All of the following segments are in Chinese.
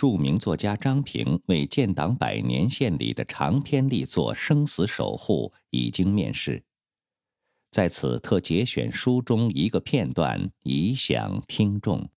著名作家张平为建党百年献礼的长篇力作《生死守护》已经面世，在此特节选书中一个片段，以享听众。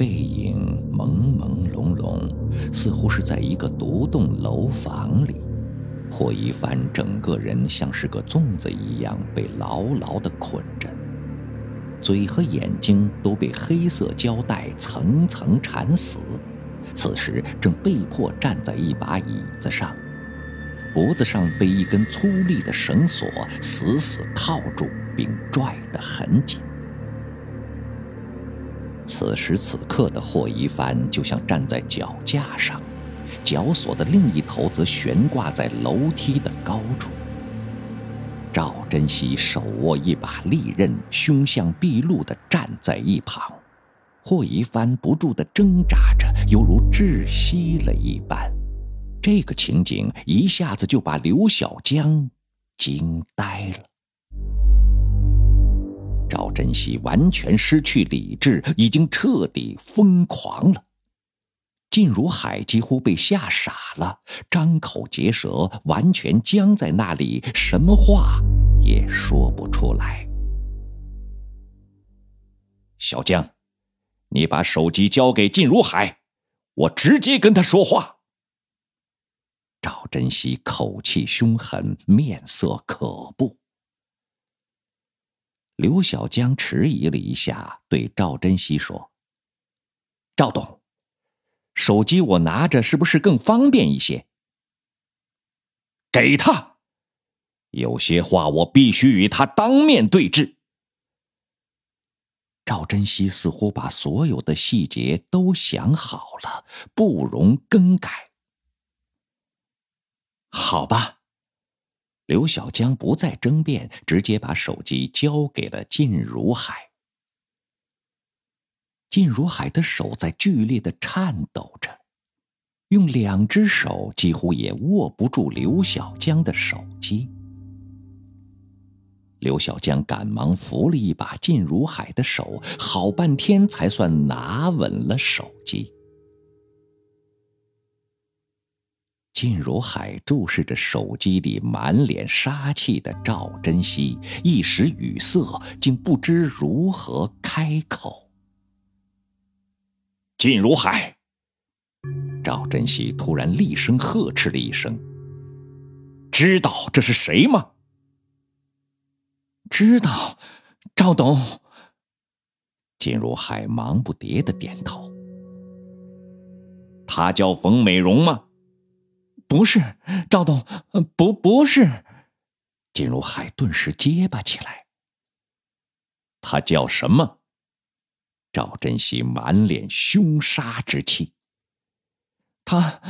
背影朦朦胧胧，似乎是在一个独栋楼房里。霍一帆整个人像是个粽子一样被牢牢地捆着，嘴和眼睛都被黑色胶带层层缠死。此时正被迫站在一把椅子上，脖子上被一根粗粝的绳索死死套住，并拽得很紧。此时此刻的霍一帆就像站在脚架上，绞索的另一头则悬挂在楼梯的高处。赵珍惜手握一把利刃，凶相毕露地站在一旁。霍一帆不住地挣扎着，犹如窒息了一般。这个情景一下子就把刘小江惊呆了。珍惜完全失去理智，已经彻底疯狂了。靳如海几乎被吓傻了，张口结舌，完全僵在那里，什么话也说不出来。小江，你把手机交给靳如海，我直接跟他说话。赵珍惜口气凶狠，面色可怖。刘小江迟疑了一下，对赵珍惜说：“赵董，手机我拿着是不是更方便一些？”给他，有些话我必须与他当面对质。赵珍惜似乎把所有的细节都想好了，不容更改。好吧。刘小江不再争辩，直接把手机交给了靳如海。靳如海的手在剧烈的颤抖着，用两只手几乎也握不住刘小江的手机。刘小江赶忙扶了一把靳如海的手，好半天才算拿稳了手机。靳如海注视着手机里满脸杀气的赵珍惜，一时语塞，竟不知如何开口。靳如海，赵珍惜突然厉声呵斥了一声：“知道这是谁吗？”“知道，赵董。”靳如海忙不迭的点头。“他叫冯美容吗？”不是赵董，不不是。金如海顿时结巴起来。他叫什么？赵珍惜满脸凶杀之气。他，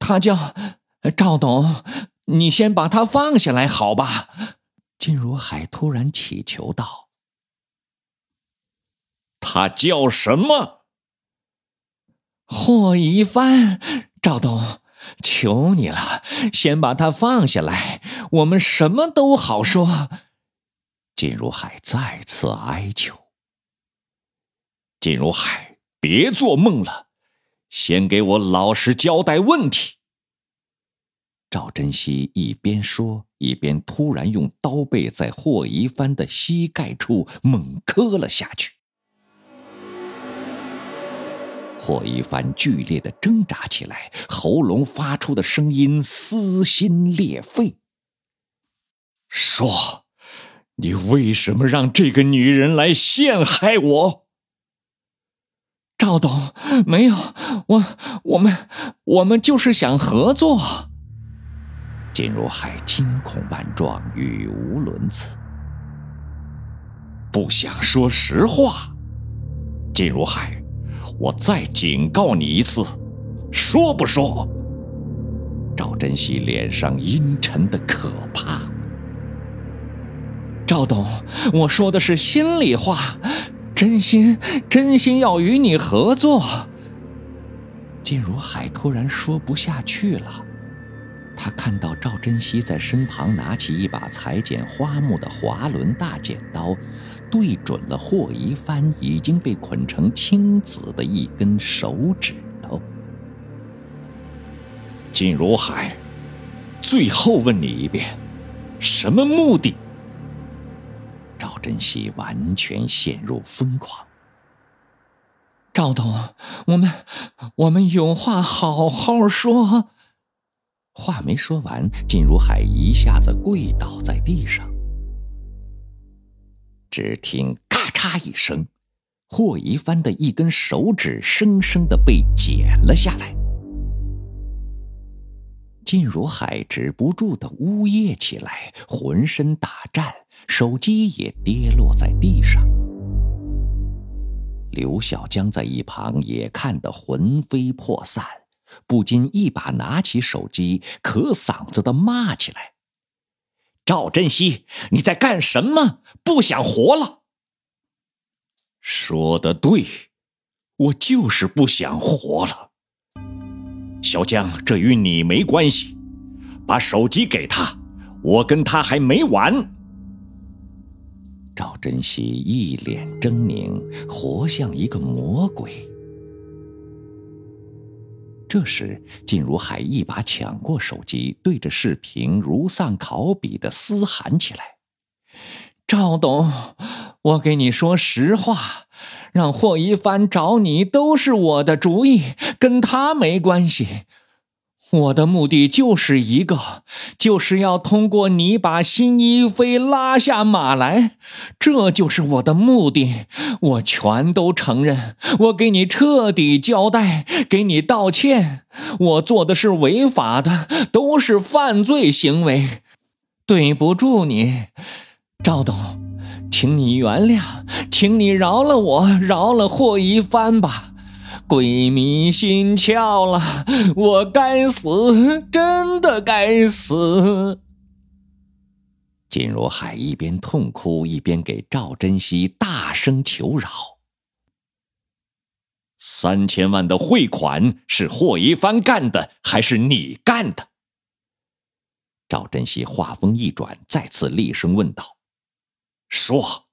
他叫赵董，你先把他放下来，好吧？金如海突然乞求道。他叫什么？霍一帆，赵董。求你了，先把他放下来，我们什么都好说。靳如海再次哀求。靳如海，别做梦了，先给我老实交代问题。赵珍惜一边说，一边突然用刀背在霍一帆的膝盖处猛磕了下去。霍一帆剧烈的挣扎起来，喉咙发出的声音撕心裂肺。说：“你为什么让这个女人来陷害我？”赵董，没有，我我们我们就是想合作。金如海惊恐万状，语无伦次，不想说实话。金如海。我再警告你一次，说不说？赵珍惜脸上阴沉的可怕。赵董，我说的是心里话，真心真心要与你合作。靳如海突然说不下去了，他看到赵珍惜在身旁拿起一把裁剪花木的滑轮大剪刀，对准了霍一帆已经被捆成青紫的一根手指头。靳如海，最后问你一遍，什么目的？赵珍惜完全陷入疯狂。赵董，我们我们有话好好说。话没说完，靳如海一下子跪倒在地上。只听咔嚓一声，霍一帆的一根手指生生的被剪了下来。靳如海止不住的呜咽起来，浑身打颤，手机也跌落在地上。刘小江在一旁也看得魂飞魄散，不禁一把拿起手机，咳嗓子的骂起来：“赵珍惜，你在干什么？不想活了？”“说的对，我就是不想活了。”小江，这与你没关系，把手机给他，我跟他还没完。赵珍惜一脸狰狞，活像一个魔鬼。这时，靳如海一把抢过手机，对着视频如丧考妣的嘶喊起来：“赵董，我给你说实话，让霍一帆找你都是我的主意，跟他没关系。”我的目的就是一个，就是要通过你把辛一飞拉下马来，这就是我的目的。我全都承认，我给你彻底交代，给你道歉。我做的是违法的，都是犯罪行为，对不住你，赵董，请你原谅，请你饶了我，饶了霍一帆吧。鬼迷心窍了，我该死，真的该死！金如海一边痛哭，一边给赵珍惜大声求饶。三千万的汇款是霍一帆干的，还是你干的？赵珍惜话锋一转，再次厉声问道：“说，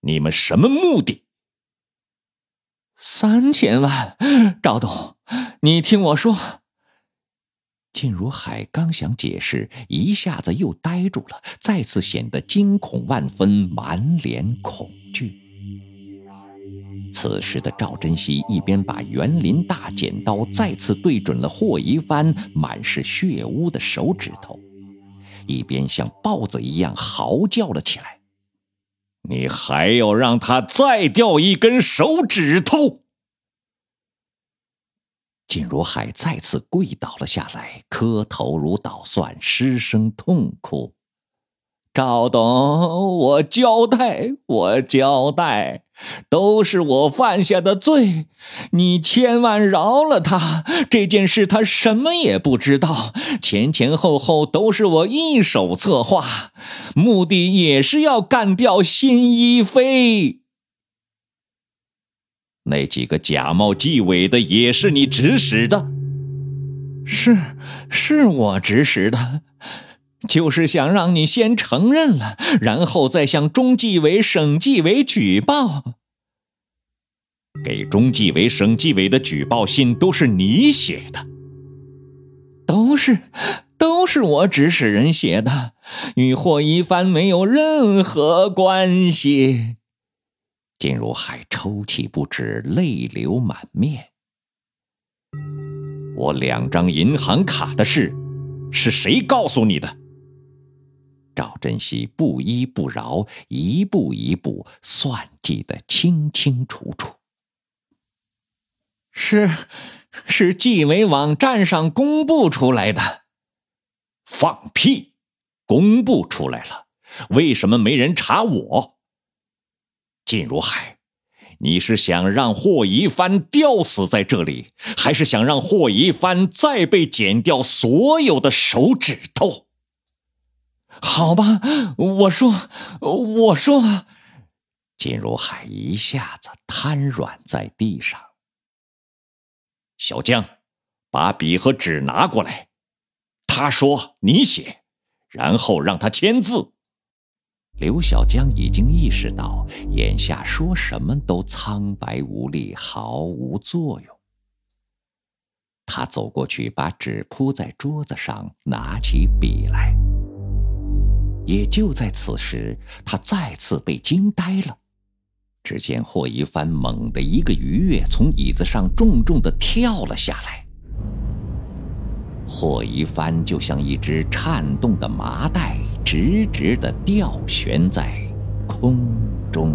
你们什么目的？”三千万，赵董，你听我说。靳如海刚想解释，一下子又呆住了，再次显得惊恐万分，满脸恐惧。此时的赵珍惜一边把园林大剪刀再次对准了霍一帆满是血污的手指头，一边像豹子一样嚎叫了起来。你还要让他再掉一根手指头？金如海再次跪倒了下来，磕头如捣蒜，失声痛哭。赵董，我交代，我交代，都是我犯下的罪，你千万饶了他。这件事他什么也不知道，前前后后都是我一手策划，目的也是要干掉新一飞。那几个假冒纪委的也是你指使的？是，是我指使的。就是想让你先承认了，然后再向中纪委、省纪委举报。给中纪委、省纪委的举报信都是你写的，都是，都是我指使人写的，与霍一帆没有任何关系。金如海抽泣不止，泪流满面。我两张银行卡的事，是谁告诉你的？赵珍惜不依不饶，一步一步算计的清清楚楚。是，是纪委网站上公布出来的。放屁！公布出来了，为什么没人查我？靳如海，你是想让霍一帆吊死在这里，还是想让霍一帆再被剪掉所有的手指头？好吧，我说，我说。金如海一下子瘫软在地上。小江，把笔和纸拿过来。他说：“你写，然后让他签字。”刘小江已经意识到，眼下说什么都苍白无力，毫无作用。他走过去，把纸铺在桌子上，拿起笔来。也就在此时，他再次被惊呆了。只见霍一帆猛地一个鱼跃，从椅子上重重地跳了下来。霍一帆就像一只颤动的麻袋。直直地吊悬在空中。